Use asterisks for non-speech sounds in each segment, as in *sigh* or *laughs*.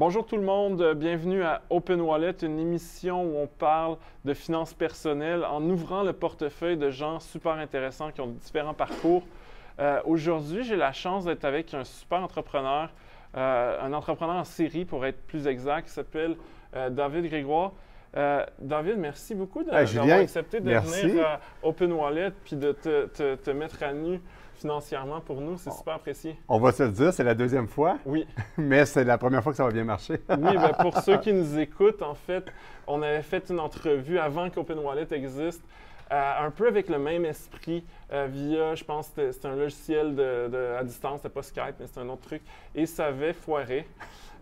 Bonjour tout le monde, bienvenue à Open Wallet, une émission où on parle de finances personnelles en ouvrant le portefeuille de gens super intéressants qui ont différents parcours. Euh, aujourd'hui, j'ai la chance d'être avec un super entrepreneur, euh, un entrepreneur en série pour être plus exact, qui s'appelle euh, David Grégoire. David, merci beaucoup d'avoir accepté de venir à Open Wallet puis de te, te mettre à nu financièrement pour nous, c'est super apprécié. On va se le dire, c'est la deuxième fois. Oui. *laughs* Mais c'est la première fois que ça va bien marcher. oui, bien, pour *laughs* ceux qui nous écoutent, en fait, on avait fait une entrevue avant qu'Open Wallet existe. Euh, un peu avec le même esprit euh, via, je pense, c'était un logiciel de, à distance, c'était pas Skype, mais c'était un autre truc, et ça avait foiré.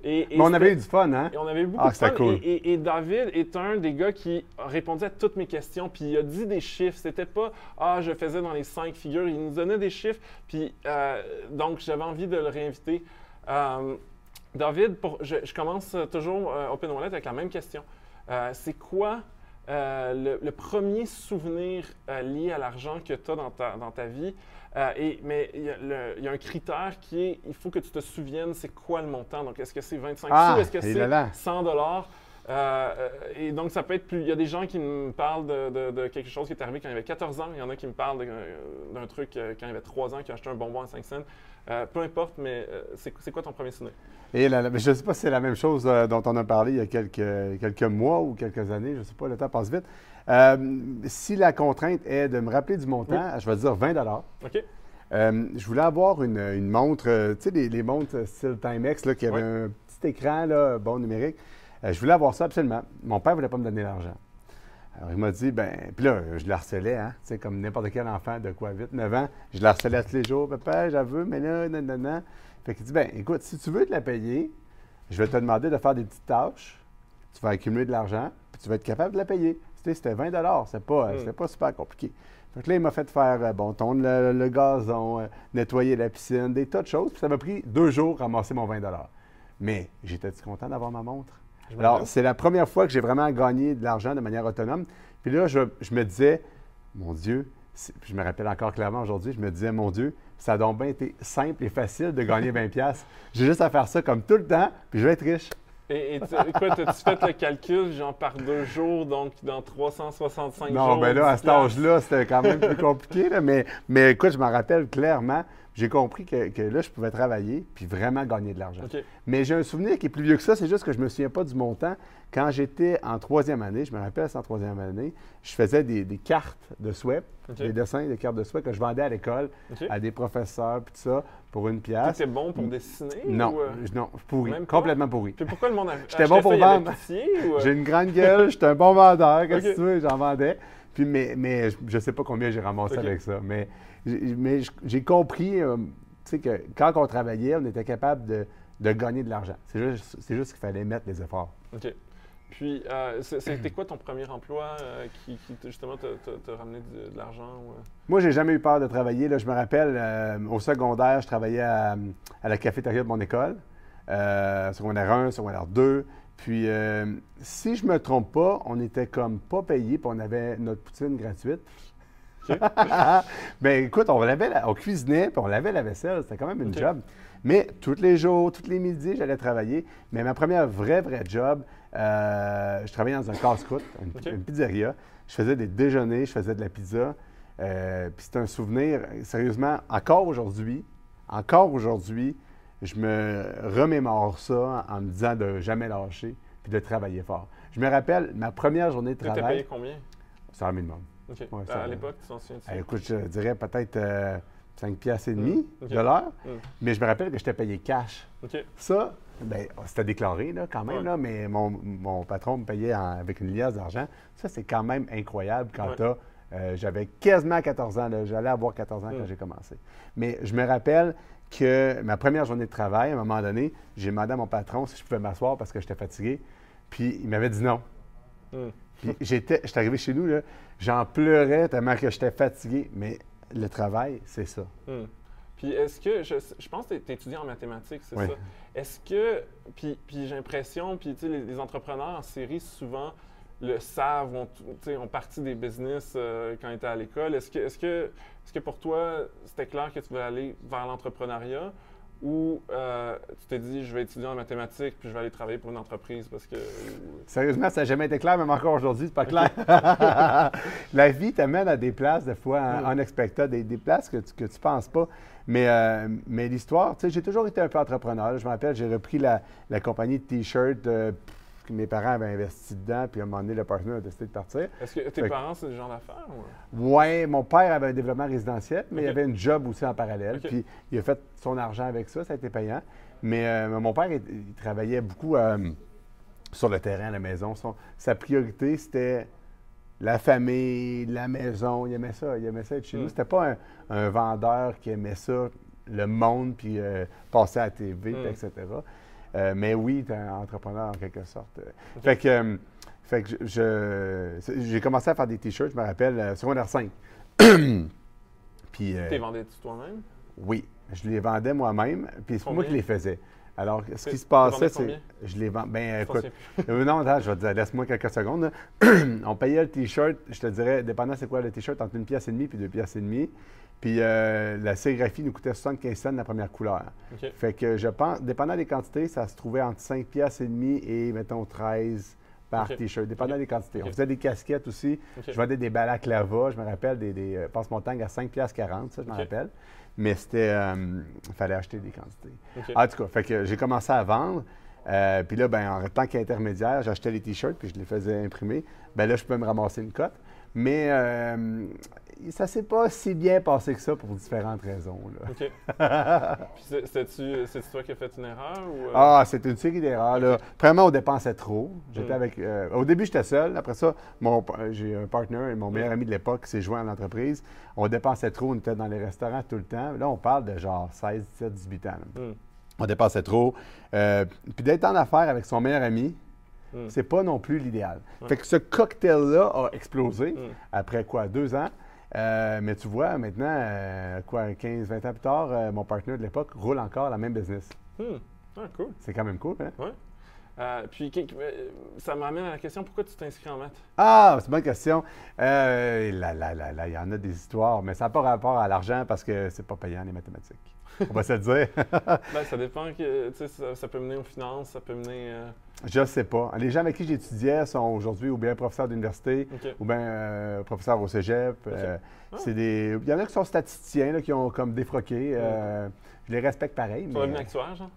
Mais on avait eu du fun, hein? Et on avait eu beaucoup ah, de fun. Cool. Et, David est un des gars qui répondait à toutes mes questions, puis il a dit des chiffres. C'était pas Ah, je faisais dans les cinq figures. Il nous donnait des chiffres, puis euh, donc j'avais envie de le réinviter. Euh, David, je, commence toujours euh, Open Wallet avec la même question. C'est quoi le, premier souvenir lié à l'argent que tu as dans ta, dans ta vie? Euh, et, mais il y, a un critère qui est, il faut que tu te souviennes, c'est quoi le montant. Donc, est-ce que c'est 25 ah, sous? Est-ce que c'est 100 dollars? Euh, euh, et donc, ça peut être plus. Il y a des gens qui me parlent de, quelque chose qui est arrivé quand il avait 14 ans. Il y en a qui me parlent d'un truc quand il avait 3 ans, qui a acheté un bonbon à 5 cents. peu importe, mais c'est quoi ton premier souvenir? Et je ne sais pas si c'est la même chose dont on a parlé il y a quelques, quelques mois ou quelques années. Je ne sais pas, le temps passe vite. Euh, si la contrainte est de me rappeler du montant, je vais dire 20 OK. Euh, je voulais avoir une, montre, euh, tu sais, les, montres style Timex, là, qui avait un petit écran, là, bon numérique. Je voulais avoir ça absolument. Mon père ne voulait pas me donner l'argent. Alors, il m'a dit, ben, puis là, je le harcelais, hein, tu sais, comme n'importe quel enfant de quoi, 8, 9 ans. Je le harcelais tous les jours, papa, j'avoue, mais là, non, non, non. Fait qu'il dit, ben, écoute, si tu veux te la payer, je vais te demander de faire des petites tâches, tu vas accumuler de l'argent, puis tu vas être capable de la payer. C'était 20 C'est pas, mm. pas super compliqué. Donc là, il m'a fait faire, euh, bon, tondre le, gazon, euh, nettoyer la piscine, des tas de choses. Puis ça m'a pris deux jours à ramasser mon 20 Mais j'étais content d'avoir ma montre? Alors, c'est la première fois que j'ai vraiment gagné de l'argent de manière autonome. Puis là, je, me disais, mon Dieu, je me rappelle encore clairement aujourd'hui, je me disais, mon Dieu, ça a donc bien été simple et facile de gagner 20$. J'ai juste à faire ça comme tout le temps, puis je vais être riche. Et, et écoute, as-tu fait le calcul, genre par deux jours, donc dans 365 jours? Non, mais là, à cet âge-là, c'était quand même plus compliqué. mais, mais écoute, je m'en rappelle clairement. J'ai compris que, là, je pouvais travailler puis vraiment gagner de l'argent. Mais j'ai un souvenir qui est plus vieux que ça, c'est juste que je ne me souviens pas du montant. Quand j'étais en troisième année, je me rappelle, c'est en troisième année, je faisais des, cartes de souhait, des dessins, des cartes de souhait que je vendais à l'école, à des professeurs, puis tout ça, pour une pièce. C'était bon pour dessiner? Non, ou... Euh? non, pourri, complètement pourri. Puis pourquoi le monde a *laughs* J'étais bon pour vendre. Euh? J'ai une grande gueule, j'étais un bon vendeur, qu'est-ce que tu veux, j'en vendais. Puis, mais, mais je ne sais pas combien j'ai ramassé avec ça. Mais, mais j'ai compris, euh, que quand on travaillait, on était capable de, de gagner de l'argent. C'est juste, juste qu'il fallait mettre les efforts. OK. Puis, euh, c'était quoi ton premier emploi euh, qui, justement, t'a ramené de, l'argent? Moi, euh? Moi, j'ai jamais eu peur de travailler. Là, je me rappelle, au secondaire, je travaillais à, la cafétéria de mon école, secondaire 1, secondaire 2. Puis, si je me trompe pas, on était comme pas payé, puis on avait notre poutine gratuite. *laughs* ben écoute, on, lavait on cuisinait, puis on lavait la vaisselle. C'était quand même une job. Mais tous les jours, tous les midis, j'allais travailler. Mais ma première vraie, vraie job, euh, je travaillais dans un casse-croûte, une, pizzeria. Je faisais des déjeuners, je faisais de la pizza. Euh, puis c'est un souvenir, sérieusement, encore aujourd'hui, encore aujourd'hui, je me remémore ça en me disant de jamais lâcher puis de travailler fort. Je me rappelle ma première journée de travail. Tu payé combien? C'est un minimum. OK. à l'époque, tu t'en souviens? écoute, je dirais peut-être 5 euh, piastres et demi mm. de l'heure, mm. mais je me rappelle que j'étais payé cash. Ça, Bien, c'était déclaré là, quand même, là, mais mon, patron me payait avec une liasse d'argent. Ça, c'est quand même incroyable quand tu euh, J'avais quasiment 14 ans. J'allais avoir 14 ans quand j'ai commencé. Mais je me rappelle que ma première journée de travail, à un moment donné, j'ai demandé à mon patron si je pouvais m'asseoir parce que j'étais fatigué. Puis il m'avait dit non. Puis j'étais, j'étais arrivé chez nous, j'en pleurais tellement que j'étais fatigué. Mais le travail, c'est ça. Puis est-ce que, je, pense que tu es étudiant en mathématiques, c'est ça? Est-ce que, puis, puis j'ai l'impression, puis tu sais, les, entrepreneurs en série souvent le savent, ont, ont parti des business euh, quand ils étaient à l'école. Est-ce que, est-ce, que, est-ce que pour toi, c'était clair que tu voulais aller vers l'entrepreneuriat? Ou euh, tu t'es dit, je vais étudier en mathématiques puis je vais aller travailler pour une entreprise parce que. Sérieusement, ça n'a jamais été clair, même encore aujourd'hui, c'est pas *laughs* clair. *laughs* la vie t'amène à des places, des fois, en, Mm. unexpected, des, des places que tu, que tu penses pas. Mais, euh, mais l'histoire, tu sais, j'ai toujours été un peu entrepreneur. Je me rappelle, j'ai repris la, la compagnie de T-shirts euh, que mes parents avaient investi dedans, puis à un moment donné, le partenaire a décidé de partir. Est-ce que tes Fait- parents, c'est le genre d'affaires? ou- Ouais, mon père avait un développement résidentiel, mais il avait une job aussi en parallèle. Puis il a fait son argent avec ça, ça a été payant. Mais euh, mon père, il, il travaillait beaucoup euh, sur le terrain à la maison. Son- sa priorité, c'était la famille, la maison. Il aimait ça. Il aimait ça être chez Mm. nous. C'était pas un, un vendeur qui aimait ça, le monde, puis euh, passer à la TV, puis Mm. etc. Euh, mais oui, il était un entrepreneur en quelque sorte. Fait que, euh, fait que je- j'ai commencé à faire des t-shirts, je me rappelle, euh, secondaire 5. *clears throat* puis, euh, T'es vendais-tu toi-même? oui, je les vendais moi-même, puis c'est pas moi qui les faisais. Alors, ce Tu- qui se tu passait, c'est. Je les vends. Ben, écoute. euh, non, attends, je vais te dire, laisse-moi quelques secondes. *clears throat* On payait le T-shirt, je te dirais, dépendant c'est quoi le T-shirt, entre une pièce et demie puis deux pièces et demie. Puis euh, la sérigraphie nous coûtait 75 cents la première couleur. Fait que je pense, dépendant des quantités, ça se trouvait entre 5 pièces et demie et, mettons, 13 par. T-shirt, dépendant des quantités. On faisait des casquettes aussi. Je vendais des balaclavas, je me rappelle, des, des euh, passe-montagne à 5 pièces 40, ça, je m'en OK. rappelle. Mais c'était, il fallait acheter des quantités. En tout cas, fait que j'ai commencé à vendre. euh, puis là, ben, en tant qu'intermédiaire, j'achetais les t-shirts puis je les faisais imprimer. Ben là, je pouvais me ramasser une cote. Mais euh, ça s'est pas si bien passé que ça pour différentes raisons. là. OK. *laughs* Puis c'est- c'est-tu toi qui as fait une erreur ou. euh, Ah, c'était une série d'erreurs. Là. Premièrement, on dépensait trop. J'étais Mm. avec. euh, au début, j'étais seul. Après ça, mon, j'ai un partner et mon meilleur ami de l'époque qui s'est joint à l'entreprise. On dépensait trop. On était dans les restaurants tout le temps. Là, on parle de genre 16, 17, 18 ans. hmm, On dépensait trop. Euh, puis d'être en affaires avec son meilleur ami, hmm. c'est pas non plus l'idéal. Ouais. Fait que ce cocktail-là a explosé Mm. après quoi, deux ans. Euh, mais tu vois, maintenant, euh, quoi, 15, 20 ans plus tard, euh, mon partenaire de l'époque roule encore la même business. Hmm. Ah, cool. C'est quand même cool, hein? Ouais. Puis, ça m'amène à la question pourquoi tu t'inscris en maths? Ah, c'est une bonne question. Là, là, là, là, il y en a des histoires, mais ça n'a pas rapport à l'argent parce que c'est pas payant, les mathématiques. On va se le dire. *laughs* Ben, ça dépend. Que, ça, ça peut mener aux finances, ça peut mener. euh, Je sais pas. Les gens avec qui j'étudiais sont aujourd'hui ou bien professeurs d'université ou bien euh, professeurs au cégep. Euh, Ah. c'est des... Il y en a qui sont statisticiens, là, qui ont comme défroqué. Euh, Je les respecte pareil. Tu Mais... devenir actuaire, genre?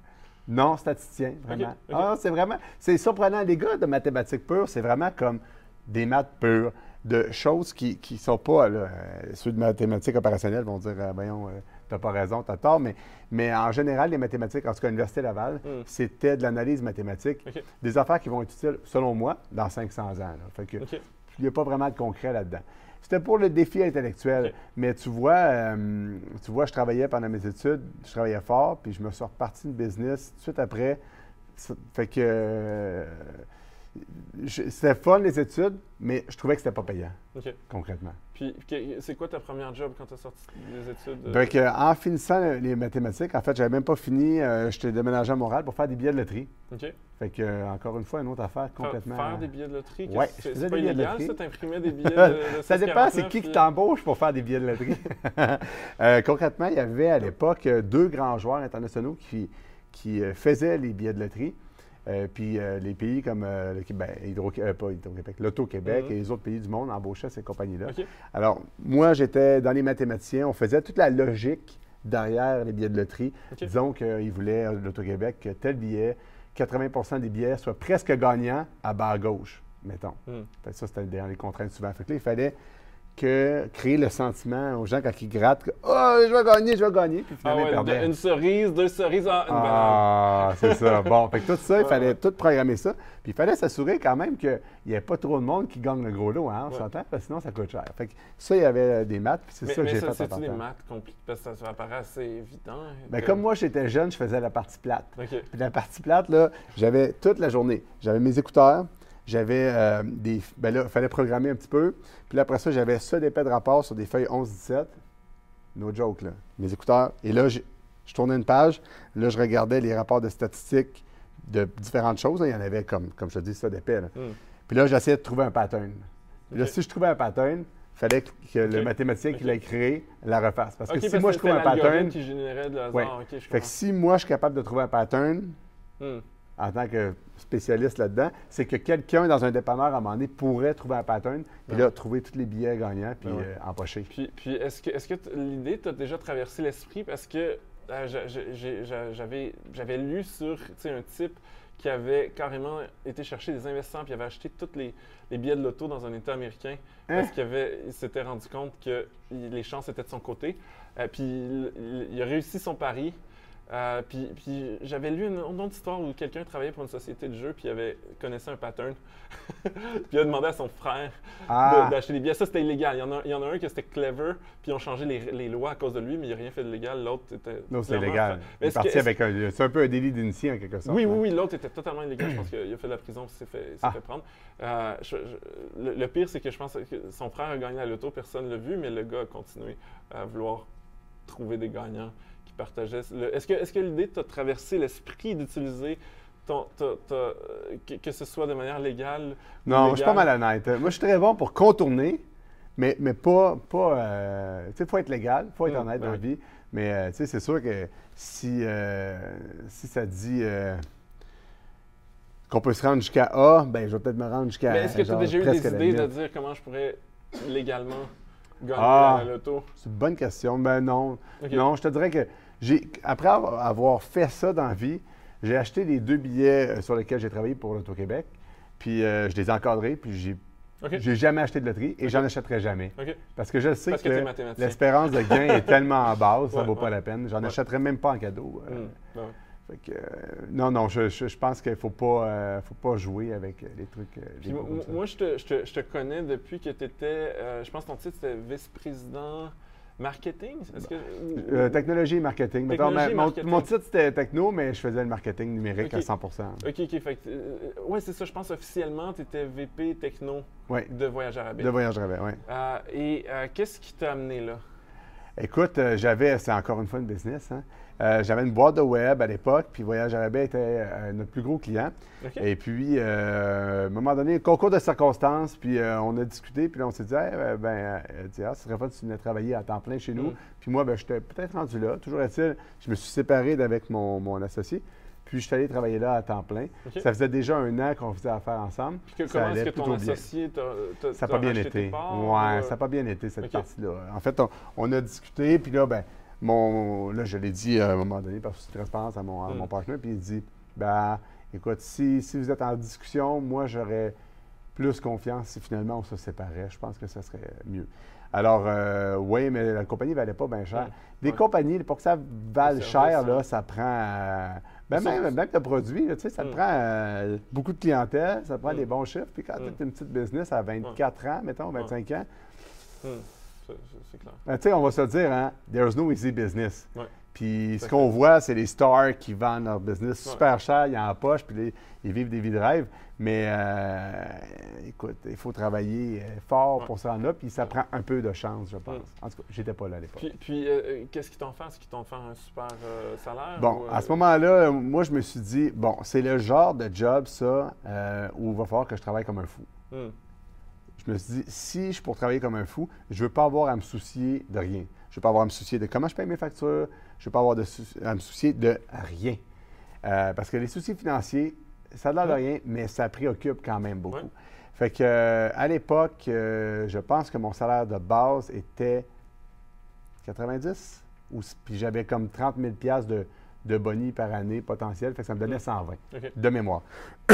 Non, statisticien, vraiment. Ah, c'est vraiment. C'est surprenant. Les gars de mathématiques pures, c'est vraiment comme des maths pures, de choses qui ne sont pas. Là, ceux de mathématiques opérationnelles vont dire Voyons, euh, t'as pas raison, t'as tort. Mais, mais en général, les mathématiques, en tout cas, à l'Université Laval, Mm. c'était de l'analyse mathématique. Des affaires qui vont être utiles, selon moi, dans 500 ans. là. Fait que il n'y a pas vraiment de concret là-dedans. C'était pour le défi intellectuel. Mais tu vois, euh, tu vois, je travaillais pendant mes études, je travaillais fort, puis je me suis reparti de business tout de suite après. Fait que euh, c'était fun les études, mais je trouvais que c'était pas payant, concrètement. Puis, c'est quoi ta première job quand tu as sorti des études? Euh? Fait que, en finissant le- les mathématiques, en fait, j'avais même pas fini, euh, j'étais déménagé à Montréal pour faire des billets de loterie. OK. Fait que, euh, encore une fois, une autre affaire Faire- complètement. Faire des billets de loterie. Ouais, qu'est-ce- je c'est faisais des billets de loterie. ça, t'imprimais des *laughs* billets de, de Ça dépend, c'est 6,49, qui qui t'embauche pour faire des billets de loterie. *laughs* Euh, concrètement, il y avait à l'époque euh, deux grands joueurs internationaux qui, qui euh, faisaient les billets de loterie. Euh, puis euh, les pays comme euh, le Québec, Hydro, pas Hydro-Québec, l'Auto-Québec Mhm. et les autres pays du monde embauchaient ces compagnies-là. Alors, moi, j'étais dans les mathématiciens. On faisait toute la logique derrière les billets de loterie. Disons qu'ils voulaient, l'Auto-Québec, que tel billet, 80% des billets soient presque gagnants à bas à gauche, mettons. Fait que ça, c'était dans les contraintes souvent. Fait que là, il fallait que créer le sentiment aux gens quand ils grattent que Oh, je vais gagner, je vais gagner. Puis Ah finalement, ouais, perdaient. une cerise, deux cerises, en- une. Ah, c'est ça. *laughs* Bon, fait que tout ça, il fallait ouais. tout programmer ça. Puis il fallait s'assurer quand même qu'il n'y ait pas trop de monde qui gagne le gros lot, hein, on Ouais. s'entend, parce que sinon ça coûte cher. Fait que ça, il y avait des maths, puis c'est ça que j'ai fait c'est-tu des maths compliquées? Parce que ça, apparaît assez évident. Que- comme moi, j'étais jeune, je faisais la partie plate. OK. Puis la partie plate, là, j'avais toute la journée. J'avais mes écouteurs, j'avais euh, des. Ben là, il fallait programmer un petit peu. Puis là, après ça, j'avais ça d'épais de rapport sur des feuilles 11-17. No joke, là. Mes écouteurs. Et là, j'ai- je tournais une page. Là, je regardais les rapports de statistiques de différentes choses. là. Il y en avait comme, comme je te dis, ça d'épais. là. Hmm. Puis là, j'essayais de trouver un pattern. Puis là, si je trouvais un pattern, fallait que le mathématicien qui l'a créé la refasse. Parce que si parce moi que je trouve un pattern, qui générait de. Ouais. Je fait que si moi je suis capable de trouver un pattern Hmm. En tant que spécialiste là-dedans, c'est que quelqu'un dans un dépanneur à un moment donné pourrait trouver un pattern, puis là trouver tous les billets gagnants, puis Ben ouais. euh, empocher. Puis, puis est-ce que, l'idée t'a déjà traversé l'esprit? Parce que euh, j'avais, lu sur un type qui avait carrément été chercher des investisseurs puis avait acheté tous les, les billets de loto dans un État américain parce Hein? qu'il avait, il s'était rendu compte que les chances étaient de son côté. Euh, puis il a réussi son pari. Euh, puis, puis j'avais lu une, une autre histoire où quelqu'un travaillait pour une société de jeux puis il avait connaissait un pattern. *laughs* puis il a demandé à son frère Ah, de- d'acheter des billets. Ça, c'était illégal. Il y, en a, il y en a un qui c'était clever, puis ils ont changé les, les lois à cause de lui, mais il n'a rien fait de légal. L'autre était. non, c'est légal. fa- Il Mais est est-ce parti que- est-ce- avec un. C'est un peu un délit d'initié en quelque sorte. Oui, oui, là. oui, l'autre était totalement illégal. Je pense qu'il a fait de la prison, s'est fait, Ah. fait prendre. Euh, je- je- le, le pire, c'est que je pense que son frère a gagné la loto, personne ne l'a vu, mais le gars a continué à vouloir trouver des gagnants qui partageaient. le- Est-ce que, est-ce que l'idée t'a traversé l'esprit d'utiliser ton, que, que ce soit de manière légale? Non, je suis pas mal honnête. Moi, je suis très bon pour contourner, mais, mais pas. pas euh, tu sais, il faut être légal, il faut être Mm, honnête dans la vie. Mais euh, tu sais, c'est sûr que si, euh, si ça dit euh, qu'on peut se rendre jusqu'à A, ben je vais peut-être me rendre jusqu'à. Mais est-ce que tu as déjà eu des idées de dire comment je pourrais légalement gagner Ah. à la loto? C'est une bonne question. Ben non. Non, je te dirais que j'ai après avoir fait ça dans la vie, j'ai acheté les deux billets euh, sur lesquels j'ai travaillé pour l'Auto-Québec. Puis euh, je les ai encadrés, puis j'ai j'ai jamais acheté de loterie et j'en achèterai jamais. Parce que je sais Parce que l'espérance de gain est tellement basse, ça *laughs* Ouais, vaut pas ouais. la peine. J'en Ouais. achèterais même pas en cadeau. euh, Hmm. Ouais. fait que, euh, non, non, je, je- je pense qu'il faut pas, euh, faut pas jouer avec euh, les trucs. les moi, je te, je te- je te connais depuis que tu étais, je pense que ton titre c'était vice-président marketing. Est-ce que, ou- Euh, technologie et marketing. Technologie et mon, marketing. mon titre c'était techno, mais je faisais le marketing numérique à 100% OK, OK. Fait ouais, c'est ça. Je pense officiellement, tu étais VP techno de Voyage Arabique. de voyage rêve, oui. Et qu'est-ce qui t'a amené là? Écoute, j'avais, c'est encore une fois une business, hein. Euh, j'avais une boîte de web à l'époque, puis Voyage Arabais était euh, notre plus gros client. Et puis, euh, à un moment donné, concours de circonstances, puis on a discuté, puis là, on s'est dit, Hey, ben, elle dit, ah, ce serait fun si tu venais travailler à temps plein chez nous. Mm. Puis moi, ben, j'étais peut-être rendu là. Toujours est-il, je me suis séparé d'avec mon, mon associé, puis je suis allé travailler là à temps plein. Ça faisait déjà un an qu'on faisait affaire ensemble. Puis que- ça comment est-ce que ton associé t'a, t'a- Ça n'a pas bien été. parts, Ouais, ça n'a pas bien été, cette partie-là. En fait, on, on a discuté, puis là, ben, mon, là, je l'ai dit à un moment donné, par souci de transparence à mon, à Mm. mon partenaire, puis il dit, ben, écoute, si, si vous êtes en discussion, moi, j'aurais plus confiance si finalement on se séparait. Je pense que ça serait mieux. Alors, euh, oui, mais la compagnie ne valait pas bien cher. Mm. Des Ouais. compagnies, pour que ça vale Le cher, là, ça prend. euh, ben, même, même le produit, là, tu sais, ça te Mm. prend euh, beaucoup de clientèle, ça te prend Mm. des bons chiffres. Puis quand Mm. tu as une petite business à 24 ans, mettons, 25 ans. C'est- clair. ben, tu sais, on va se dire, hein, there's no easy business. Ouais. Puis ce qu'on voit, c'est les stars qui vendent leur business Ouais. super cher, ils en poche, puis les- ils vivent des vies de rêve. Mais euh, écoute, il faut travailler euh, fort Ouais. pour se rendre là, puis ça prend un peu de chance, je pense. Mm. En tout cas, j'étais pas là à l'époque. Puis, puis euh, qu'est-ce qu'ils t'ont fait? Est-ce qu'ils t'ont fait un super euh, salaire? Bon, ou, à ce moment-là, moi, je me suis dit, bon, c'est le genre de job, ça, où il va falloir que je travaille comme un fou. hmm. Je me suis dit, si je suis pour travailler comme un fou, je ne veux pas avoir à me soucier de rien. Je ne veux pas avoir à me soucier de comment je paye mes factures. Je ne veux pas avoir de à me soucier de rien. Euh, parce que les soucis financiers, ça a l'air de rien, mais ça préoccupe quand même beaucoup. Ouais. Fait que, euh, à l'époque, euh, je pense que mon salaire de base était 90, ou, puis j'avais comme 30 000 piastres de, de boni par année potentiel, fait que ça me donnait Mm. 120 OK. de mémoire. *clears throat*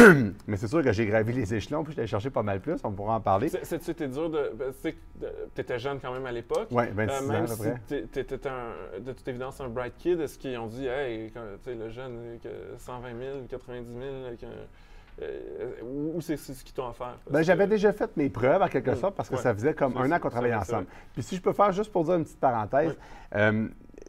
mais c'est sûr que j'ai gravi les échelons, puis je l'ai cherché pas mal plus, on pourra en parler. Été dur de. ben, tu sais, tu étais jeune quand même à l'époque. Oui, 26 Euh, ans même à peu si près. t'es- t'étais un- de toute évidence un bright kid, est-ce qu'ils ont dit, hey, tu sais, le jeune, euh, que 120 000, 90 000, avec un- euh, ou c'est ce qu'ils t'ont offert? Ben, que- j'avais déjà fait mes preuves, en quelque Mm, sorte, parce que ouais. ça faisait comme un an qu'on travaillait ensemble. Puis si je peux faire juste pour dire une petite parenthèse, euh,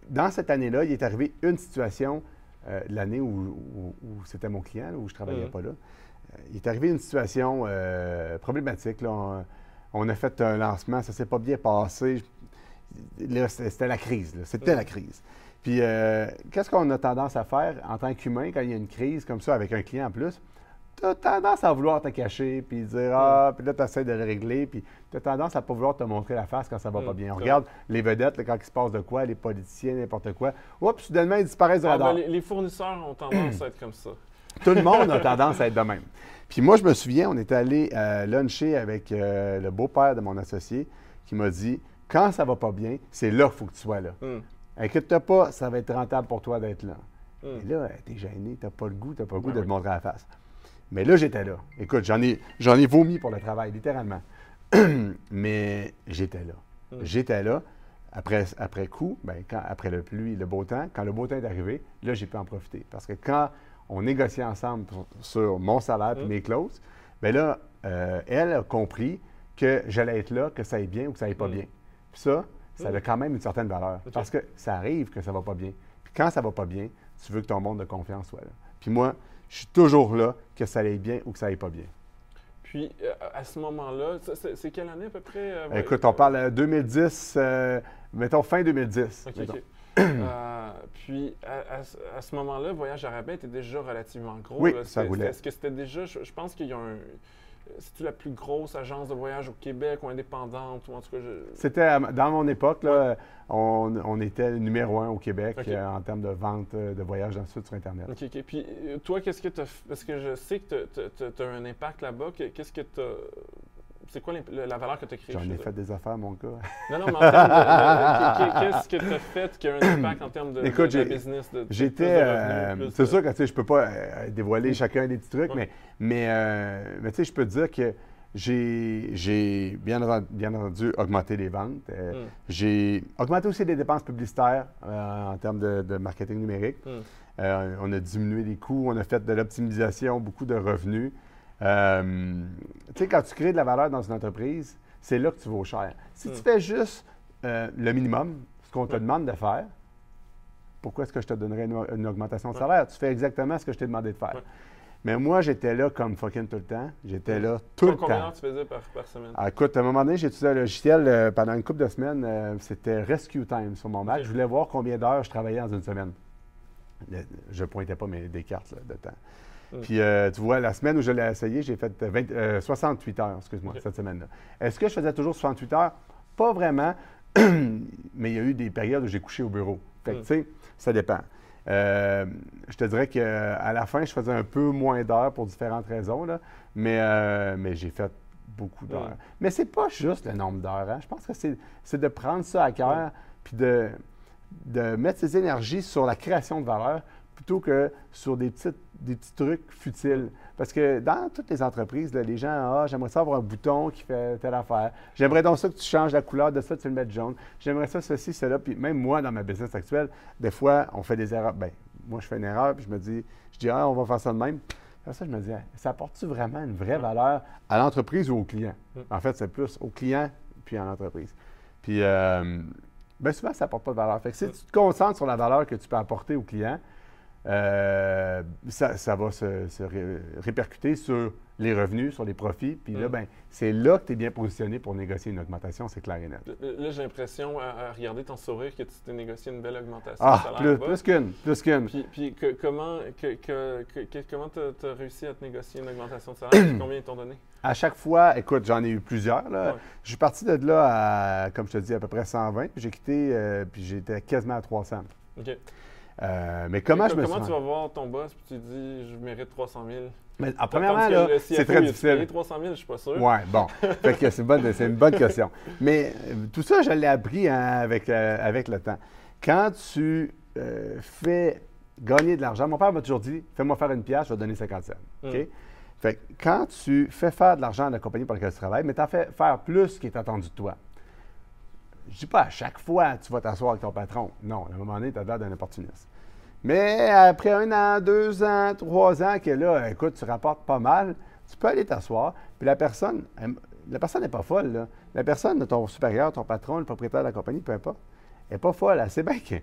dans cette année-là, il est arrivé une situation, euh, l'année où, où- où c'était mon client, là, où je travaillais Mhm. pas là. Euh, il est arrivé une situation euh, problématique. là. On, on a fait un lancement, ça s'est pas bien passé. Là, c'était la crise. C'était la crise. Puis, euh, qu'est-ce qu'on a tendance à faire en tant qu'humain quand il y a une crise comme ça avec un client en plus? Tu as tendance à vouloir te cacher, puis dire Ah, puis là, tu essaies de le régler, puis tu as tendance à pas vouloir te montrer la face quand ça va pas Mm, bien. On regarde les vedettes, là, quand il se passe de quoi, les politiciens, n'importe quoi. Oups, soudainement, ils disparaissent de Ah, ben, les, fournisseurs ont tendance à être comme ça. *coughs* Tout le monde a tendance à être de même. Puis moi, je me souviens, on est allé euh, luncher avec euh, le beau-père de mon associé qui m'a dit Quand ça va pas bien, c'est là qu'il faut que tu sois là. Hum, Inquiète-toi pas, ça va être rentable pour toi d'être là. hum. Et là, t'es gêné, t'as pas le goût, t'as pas le goût Ben de oui. te montrer la face. Mais là, j'étais là. Écoute, j'en ai, j'en ai vomi pour le travail, littéralement. *clears throat* Mais j'étais là. Mm. J'étais là. Après, après coup, ben, quand, après le pluie, le beau temps, quand le beau temps est arrivé, là, j'ai pu en profiter. Parce que quand on négociait ensemble sur, sur mon salaire et Mm. mes clauses, ben là, euh, elle a compris que j'allais être là, que ça aille bien ou que ça aille pas Mm. bien. Puis ça, ça a quand même une certaine valeur. Parce que ça arrive que ça va pas bien. Puis quand ça va pas bien, tu veux que ton monde de confiance soit là. Puis moi, je suis toujours là, que ça aille bien ou que ça aille pas bien. Puis, euh, à ce moment-là, c'est quelle année à peu près? euh, ouais, Écoute, on parle de 2010, euh, mettons fin 2010. OK, mettons. OK. *clears throat* Euh, puis, à, à ce- à ce moment-là, Voyage Arabin était déjà relativement gros. Oui, là. ça roulait. Est-ce que c'était déjà, je, je pense qu'il y a un... C'est-tu la plus grosse agence de voyage au Québec ou indépendante? Ou en tout cas, je... C'était dans mon époque, là, on, on était numéro un au Québec euh, en termes de vente euh, de voyages dans le sud sur Internet. OK, OK. Puis, euh, toi, qu'est-ce que tu as... Parce que je sais que tu as un impact là-bas. Que- Qu'est-ce que tu C'est quoi la valeur que tu as créée? J'en ai fait des affaires, mon gars. Non, non, mais en termes de- de- Qu'est-ce que tu as fait qui a un impact en termes de, Écoute, de- business? J'étais. euh, c'est sûr que tu sais, je peux pas euh, dévoiler chacun des petits trucs, mais, mais, euh, mais tu sais, je peux te dire que j'ai, bien, entendu, bien entendu augmenté les ventes. Euh, Mm. J'ai augmenté aussi les dépenses publicitaires en termes de, de marketing numérique. Mm. Euh, on a diminué les coûts, on a fait de l'optimisation, beaucoup de revenus. Euh, tu sais, quand tu crées de la valeur dans une entreprise, c'est là que tu vaux cher. Si Mm. tu fais juste euh, le minimum, ce qu'on te demande de faire, pourquoi est-ce que je te donnerais une, une augmentation de salaire? Tu fais exactement ce que je t'ai demandé de faire. Mais moi, j'étais là comme fucking tout le temps. J'étais là tout le Combien temps. d'heures tu faisais par, par semaine? Ah, écoute, à un moment donné, j'ai utilisé un logiciel euh, pendant une couple de semaines. euh, C'était Rescue Time sur mon Mac. Je voulais voir combien d'heures je travaillais dans une semaine. Je pointais pas mes, des cartes là, de temps. Mm. Puis, euh, tu vois, la semaine où je l'ai essayé, j'ai fait euh, 20 euh, 68 heures, excuse-moi, cette semaine-là. Est-ce que je faisais toujours 68 heures? Pas vraiment, *clears throat* mais il y a eu des périodes où j'ai couché au bureau. Fait que, Mm. tu sais, ça dépend. Euh, je te dirais qu'à la fin, je faisais un peu moins d'heures pour différentes raisons, là, mais, euh, mais j'ai fait beaucoup d'heures. Mm. Mais c'est pas juste le nombre d'heures. hein. Je pense que c'est c'est de prendre ça à cœur puis de, de mettre ses énergies sur la création de valeur plutôt que sur des, petites, des petits trucs futiles. Parce que dans toutes les entreprises, là, les gens, ah, j'aimerais ça avoir un bouton qui fait telle affaire. J'aimerais donc ça que tu changes la couleur de ça, tu le mets jaune. J'aimerais ça, ceci, cela. Puis même moi, dans ma business actuelle, des fois, on fait des erreurs. Ben, moi, je fais une erreur, puis je me dis, je dis, ah, on va faire ça de même. Après ça, je me dis, ça apporte-tu vraiment une vraie valeur à l'entreprise ou au client? Mm. En fait, c'est plus au client puis à l'entreprise. Puis, euh, bien souvent, ça n'apporte pas de valeur. Fait que si tu te concentres sur la valeur que tu peux apporter au client, euh, ça, ça va se, se ré- répercuter sur les revenus, sur les profits. Puis là, Mm. ben, c'est là que tu es bien positionné pour négocier une augmentation, c'est clair et net. Là, là, j'ai l'impression, à, à regarder ton sourire, que tu t'es négocié une belle augmentation Ah, plus, qu'une, plus qu'une. Puis, puis que- comment que, que- que- que- comment t'as as réussi à te négocier une augmentation de salaire? Combien ils t'ont donné? À chaque fois, écoute, j'en ai eu plusieurs. Là. Ouais. Je suis parti de là à, comme je te dis, à peu près 120. Puis j'ai quitté, euh, puis j'étais quasiment à 300. OK. Euh, mais comment Et je me comment tu vas voir ton boss puis tu dis, je mérite 300 000? Mais, ah, premièrement, là, c'est très difficile. payé 300 000, je suis pas sûr. Oui, bon. *laughs* fait que c'est une, bonne- c'est une bonne question. Mais euh, tout ça, je l'ai appris hein, avec, euh, avec le temps. Quand tu euh, fais gagner de l'argent, mon père m'a toujours dit fais-moi faire une pièce, je vais te donner 50 cents. OK? Mm. Fait que quand tu fais faire de l'argent à la compagnie pour laquelle tu travailles, mais tu en fais faire plus qui est attendu de toi. Je dis pas à chaque fois tu vas t'asseoir avec ton patron. Non, à un moment donné, tu as l'air d'un opportuniste. Mais après un an, deux ans, trois ans, que là, écoute, tu rapportes pas mal, tu peux aller t'asseoir. Puis la personne, elle- la personne n'est pas folle. Là. La personne, ton supérieur, ton patron, le propriétaire de la compagnie, peu importe, elle n'est pas folle. Elle sait bien que, tu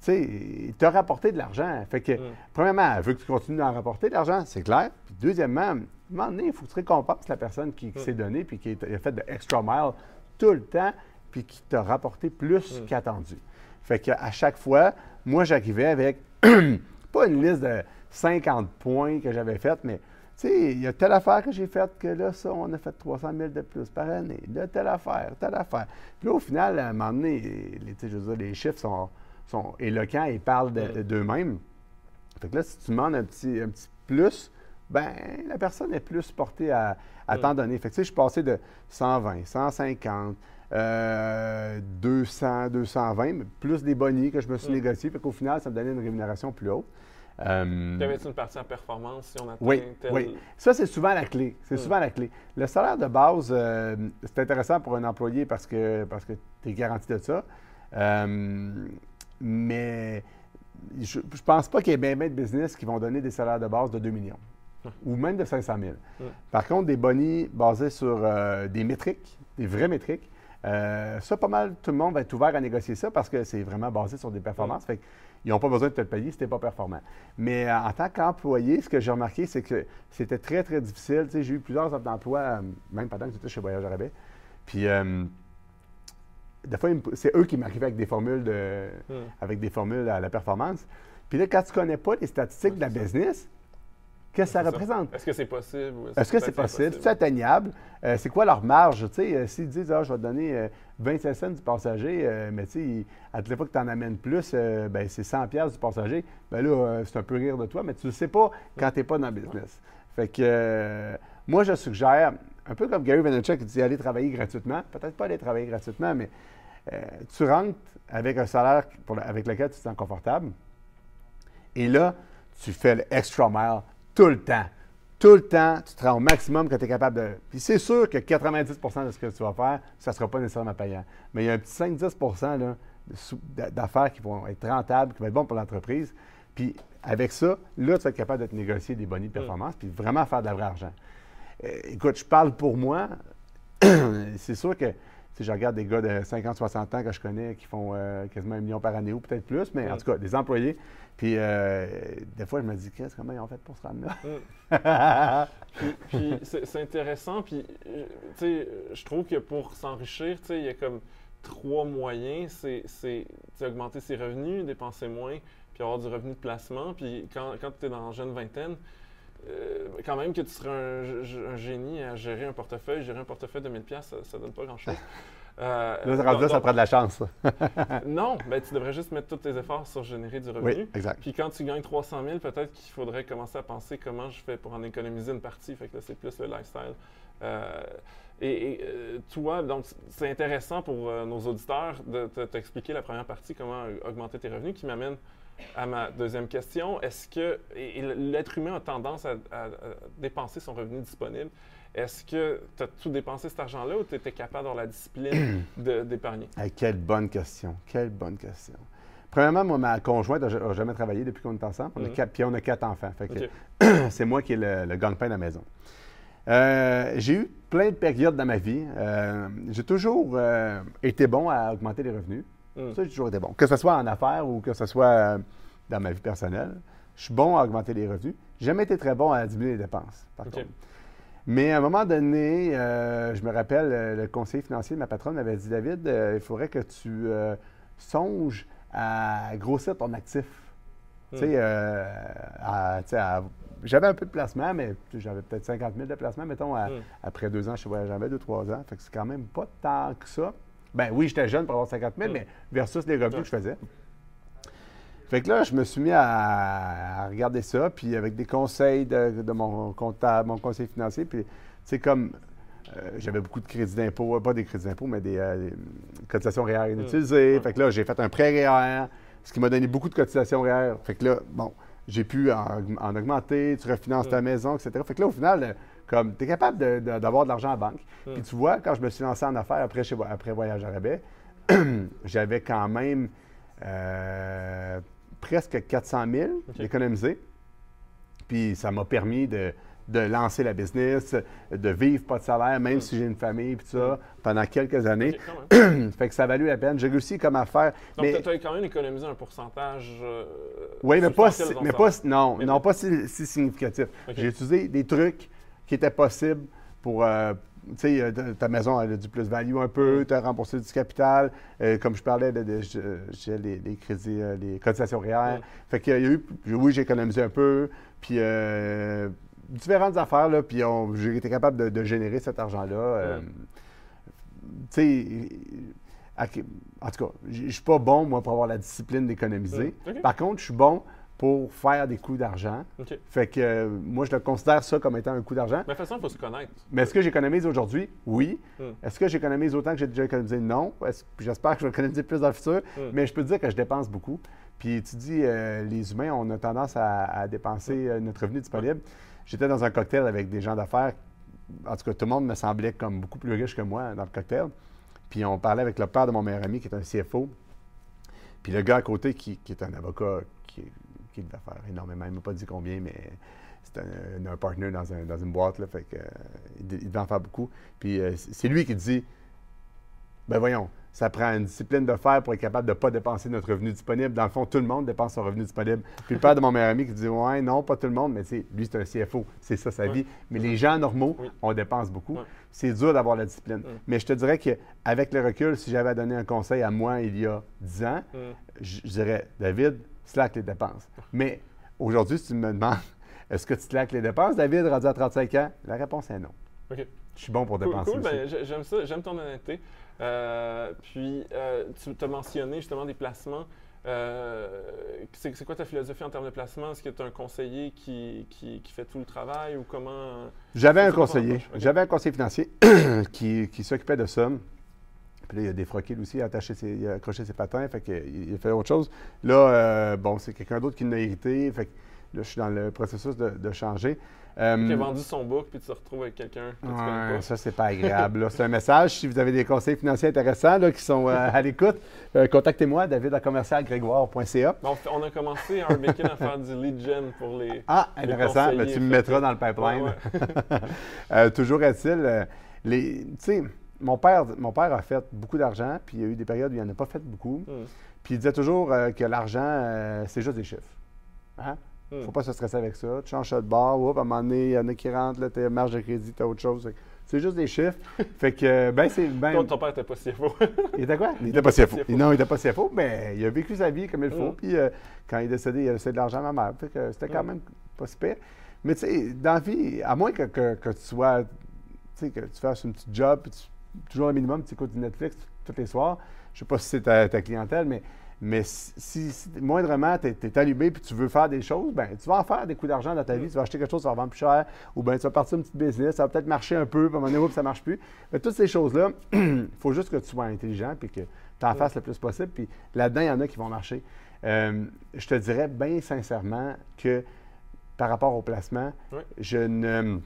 sais, il t'a rapporté de l'argent. Fait que, Mm. premièrement, elle veut que tu continues d'en rapporter de l'argent, c'est clair. Puis deuxièmement, à un moment donné, il faut que tu récompenses la personne qui, qui Mm. s'est donnée, puis qui a fait de extra mile tout le temps, puis qui t'a rapporté plus Mm. qu'attendu. Fait qu'à chaque fois, moi, j'arrivais avec *clears throat* pas une liste de 50 points que j'avais fait, mais tu sais, il y a telle affaire que j'ai faite que là, ça, on a fait 300 000 de plus par année. Là, telle affaire, telle affaire. Puis là, au final, à un moment donné, les, je veux dire, les chiffres sont, sont éloquents et parlent d'eux-mêmes. Fait que là, si tu demandes un petit, un petit plus, ben la personne est plus portée à, à t'en donner. Fait que tu sais, je suis passé de 120, 150, 200, 220, plus des bonnies que je me suis négocié. Fait qu'au final, ça me donnait une rémunération plus haute. Euh, y avait une partie en performance si on atteint oui, Oui, ça c'est souvent la clé. C'est hmm. souvent la clé. Le salaire de base, euh, c'est intéressant pour un employé parce que, parce que tu es garanti de ça. Euh, mais je ne pense pas qu'il y ait bien, bien de business qui vont donner des salaires de base de 2 millions hmm. ou même de 500 000. Hmm. Par contre, des bonnies basés sur des métriques, des vraies métriques, ça, pas mal, tout le monde va être ouvert à négocier ça parce que c'est vraiment basé sur des performances. Fait ils n'ont pas besoin de te le payer si tu n'es pas performant. Mais euh, en tant qu'employé, ce que j'ai remarqué, c'est que c'était très, très difficile. j'ai eu plusieurs offres d'emploi, euh, même pendant que j'étais chez Voyage Arabais. Puis, euh, des fois, c'est eux qui m'arrivaient avec des formules de, hmm. avec des formules à la performance. Puis là, quand tu ne connais pas les statistiques de la business, Qu'est-ce que ça, représente? Est-ce que c'est possible? Est-ce que c'est possible? C'est atteignable? Euh, c'est quoi leur marge? Euh, s'ils disent, ah, je vais te donner 25 euh, cents du passager, mais tu sais, à toutes les fois que tu en amènes plus, ben, c'est 100 pièces du passager, ben là, c'est un peu rire de toi, mais tu ne le sais pas quand tu n'es pas dans le business. Fait que moi, je suggère, un peu comme Gary Vaynerchuk qui dit aller travailler gratuitement, peut-être pas aller travailler gratuitement, mais tu rentres avec un salaire avec lequel tu te sens confortable, et là, tu fais le extra mile tout le temps. Tout le temps, tu te rends au maximum que tu es capable de. Puis c'est sûr que 90% de ce que tu vas faire, ça ne sera pas nécessairement payant. Mais il y a un petit 5-10 d'affaires qui vont être rentables, qui vont être bons pour l'entreprise. Puis avec ça, là, tu vas être capable de te négocier des bonnies de performance, puis vraiment faire de l'argent. Euh, écoute, je parle pour moi. *clears throat* c'est sûr que si je regarde des gars de 50-60 ans que je connais qui font euh, quasiment un million par année ou peut-être plus, mais en tout cas, des employés. Puis euh, des fois, je me dis, qu'est-ce comment ils ont fait pour se rendre là? Mm. *laughs* puis, c'est intéressant. Puis, euh, tu sais, je trouve que pour s'enrichir, tu sais, il y a comme trois moyens. C'est augmenter ses revenus, dépenser moins, puis avoir du revenu de placement. Puis quand, quand tu es dans la jeune vingtaine, euh, quand même que tu serais un, génie à gérer un portefeuille. Gérer un portefeuille de 1000$, ça, ça donne pas grand-chose. *laughs* Euh, là, ça prend de la chance. *laughs* non, ben, tu devrais juste mettre tous tes efforts sur générer du revenu. Oui, exact. Puis quand tu gagnes 300 000, peut-être qu'il faudrait commencer à penser comment je fais pour en économiser une partie. Fait que là, c'est plus le lifestyle. Euh, et, toi, donc, c'est intéressant pour nos auditeurs de t'expliquer la première partie, comment augmenter tes revenus, qui m'amène à ma deuxième question. Est-ce que l'être humain a tendance à, dépenser son revenu disponible? Est-ce que tu as tout dépensé cet argent-là ou tu étais capable d'avoir la discipline *clears throat* d'épargner? quelle bonne question. Quelle bonne question. Premièrement, moi, ma conjointe n'a jamais travaillé depuis qu'on est ensemble. On mm-hmm. puis on a quatre enfants. *clears throat* c'est moi qui ai le, le gagne-pain à la maison. Euh, j'ai eu plein de périodes dans ma vie. Euh, j'ai toujours euh, été bon à augmenter les revenus. Mm. Ça, j'ai toujours été bon. Que ce soit en affaires ou que ce soit euh, dans ma vie personnelle, je suis bon à augmenter les revenus. J'ai jamais été très bon à diminuer les dépenses, par contre. Mais à un moment donné, euh, je me rappelle, euh, le conseiller financier de ma patronne m'avait dit David, il faudrait que tu songes à grossir ton actif. Tu sais, j'avais un peu de placement, mais j'avais peut-être 50 000 de placement, mettons, mm. après deux ans, je voyage jamais, deux, trois ans. Fait que c'est quand même pas tant que ça. Ben oui, j'étais jeune pour avoir 50 000, mais versus les revenus que je faisais. Fait que là, je me suis mis à, regarder ça, puis avec des conseils de, mon comptable, mon conseiller financier, puis c'est comme euh, j'avais beaucoup de crédits d'impôt, pas des crédits d'impôt, mais des, euh, cotisations réelles inutilisées. Fait que là, j'ai fait un prêt REER, ce qui m'a donné beaucoup de cotisations REER. Fait que là, bon, j'ai pu en, augmenter, tu refinances ta maison, etc. Fait que là, au final, comme, tu es capable d'avoir de, l'argent en banque. Hmm. Puis tu vois, quand je me suis lancé en affaires après, chez, après Voyage à Rabais, *clears throat* j'avais quand même euh, presque 400 000 économisés. Puis ça m'a permis de, lancer la business, de vivre pas de salaire, même hmm. si j'ai une famille, puis ça, hmm. pendant quelques années. *clears throat* fait que ça a valu la peine. J'ai réussi comme à faire. Donc, tu as quand même économisé un pourcentage. Euh, oui, mais pas, mais pas, non, non, pas si, significatif. J'ai utilisé des trucs qui était possible pour, euh, sais, euh, ta maison elle a du plus-value un peu, tu as remboursé du capital. Euh, comme je parlais, de, de- je- j'ai les, les crédits, les cotisations. Mm. Fait qu'il y a eu, oui, j'ai économisé un peu, puis euh, différentes affaires, là, puis j'ai été capable de, de générer cet argent-là. tu sais, en tout cas, je suis pas bon, moi, pour avoir la discipline d'économiser. Mm. Par contre, je suis bon pour faire des coups d'argent. Fait que euh, moi, je le considère ça comme étant un coup d'argent. Mais de toute façon, il faut se connaître. Mais est-ce que j'économise aujourd'hui? Oui. Mm. Est-ce que j'économise autant que j'ai déjà économisé? Non. J'espère que je vais économiser plus dans le futur. Mm. Mais je peux te dire que je dépense beaucoup. Puis tu dis, euh, les humains, on a tendance à, à dépenser euh, notre revenu disponible. J'étais dans un cocktail avec des gens d'affaires. En tout cas, tout le monde me semblait comme beaucoup plus riche que moi dans le cocktail. Puis on parlait avec le père de mon meilleur ami qui est un CFO. Puis le gars à côté qui, qui est un avocat qui, devait faire énormément. Il ne m'a pas dit combien, mais c'est un, un partner dans, un- dans une boîte. Là, fait que, euh, il, il devait en faire beaucoup. Puis euh, c'est lui qui dit ben voyons, ça prend une discipline de fer pour être capable de ne pas dépenser notre revenu disponible. Dans le fond, tout le monde dépense son revenu disponible. Puis le père de mon meilleur ami qui dit Ouais, non, pas tout le monde, mais tu sais, lui, c'est un CFO, c'est ça sa vie. Mais les gens normaux, Oui. on dépense beaucoup. C'est dur d'avoir la discipline. Mais je te dirais qu'avec le recul, si j'avais à donner un conseil à moi il y a 10 ans, je dirais David, slack les dépenses. Mais aujourd'hui, si tu me demandes *laughs* est-ce que tu slack les dépenses, David, rendu à 35 ans, la réponse est non. OK. Je suis bon pour Cool, dépenser. cool. aussi. Ben, j'ai- j'aime ça, j'aime ton honnêteté. Euh, puis, euh, tu t'as mentionné justement des placements. Euh, c'est quoi ta philosophie en termes de placement? Est-ce que tu as un conseiller qui, qui, qui fait tout le travail ou comment? J'avais un conseiller. J'avais un conseiller financier *clears throat* qui, qui s'occupait de ça. Puis là, il a défroqué lui aussi, il a, attaché ses, il a accroché ses patins, fait qu'il il a fait autre chose. Là, euh, bon, c'est quelqu'un d'autre qui l'a hérité, fait que là, je suis dans le processus de, de changer. Euh, Qui a vendu son book puis tu te retrouves avec quelqu'un que ouais, ça, c'est pas agréable. C'est un message. Si vous avez des conseils financiers intéressants là, qui sont euh, à l'écoute, euh, contactez-moi, david à. Mais on, a commencé à à faire du lead gen pour les. Ah, intéressant. Ben, tu me mettras dans le pipeline. Ouais, *laughs* Euh, toujours est-il, les, tu sais, mon père, mon père a fait beaucoup d'argent, puis il y a eu des périodes où il n'en a pas fait beaucoup. Hmm. Puis il disait toujours euh, que l'argent, euh, c'est juste des chiffres. Hein? Hmm. Faut pas se stresser avec ça. Tu changes ça de bord, oups, à un moment donné, il y en a qui rentrent, là, t'as marge de crédit, t'as autre chose. C'est juste des chiffres. *laughs* fait que, ben, c'est. Ben, Toi, ton père n'était pas CFO. *laughs* il était quoi? Il était était pas CFO. CFO. Non, il était pas CFO, mais il a vécu sa vie comme il faut. Mm. Puis euh, quand il est décédé, il a laissé de l'argent à ma mère. Fait que c'était quand Mm. même pas si pire. Mais tu sais, dans la vie, à moins que, que- que tu sois, tu sais, que tu fasses une petite job, puis tu- toujours un minimum, tu écoutes du Netflix tous les soirs. Je sais pas si c'est ta, ta clientèle, mais, mais si, moindrement tu es, allumé puis tu veux faire des choses, ben tu vas en faire des coups d'argent dans ta vie. Tu vas acheter quelque chose, ça va vendre plus cher, ou bien tu vas partir une petite business, ça va peut-être marcher un peu, puis à un moment donné, ça marche plus. Mais toutes ces choses-là, il *clears throat* faut juste que tu sois intelligent puis que tu en fasses le plus possible. Puis là-dedans, il y en a qui vont marcher. Euh, je te dirais bien sincèrement que par rapport au placement, Oui. je ne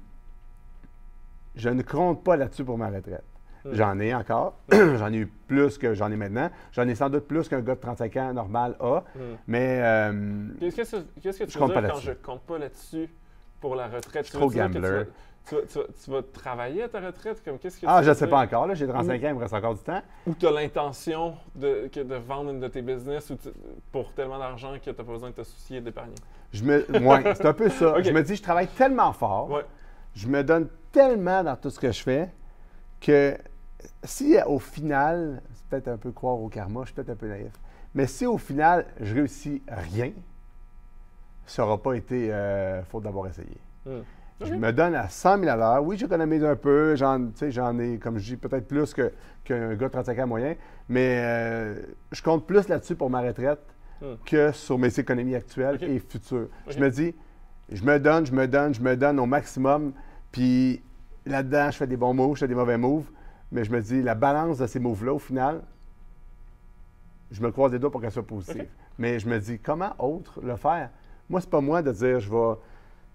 je ne compte pas là-dessus pour ma retraite. Mm. J'en ai encore. *clears throat* j'en ai eu plus que j'en ai maintenant. J'en ai sans doute plus qu'un gars de 35 ans normal a. Hmm. Mais euh, Qu'est-ce que, qu'est-ce que tu Je veux dire quand là-dessus. je compte pas là-dessus pour la retraite? Je suis Tu trop tu gambler. vas- Tu vas, tu, vas, tu vas travailler à ta retraite? Comme, qu'est-ce que ah, tu je ne sais pas encore. là. J'ai 35 ans, il me reste encore du temps. Ou tu as l'intention de, que- de vendre une de tes business ou tu- pour tellement d'argent que tu n'as pas besoin de te soucier d'épargner? Je me, ouais, c'est un peu ça. *laughs* Je me dis, je travaille tellement fort, Ouais. je me donne tellement dans tout ce que je fais que si au final, c'est peut-être un peu croire au karma, je suis peut-être un peu naïf, mais si au final, je réussis rien, ça n'aura pas été euh, faute d'avoir essayé. Hmm. Je me donne à 100 000 à l'heure. Oui, j'économise un peu. J'en, tu sais, j'en ai, comme je dis, peut-être plus que, qu'un gars de 35 ans moyen. Mais euh, je compte plus là-dessus pour ma retraite Hmm. que sur mes économies actuelles et futures. Je me dis, je me donne, je me donne, je me donne au maximum. Puis là-dedans, je fais des bons moves, je fais des mauvais moves. Mais je me dis, la balance de ces moves-là, au final, je me croise les doigts pour qu'elle soit positive. *laughs* Mais je me dis, comment autre le faire? Moi, c'est pas moi de dire, je vais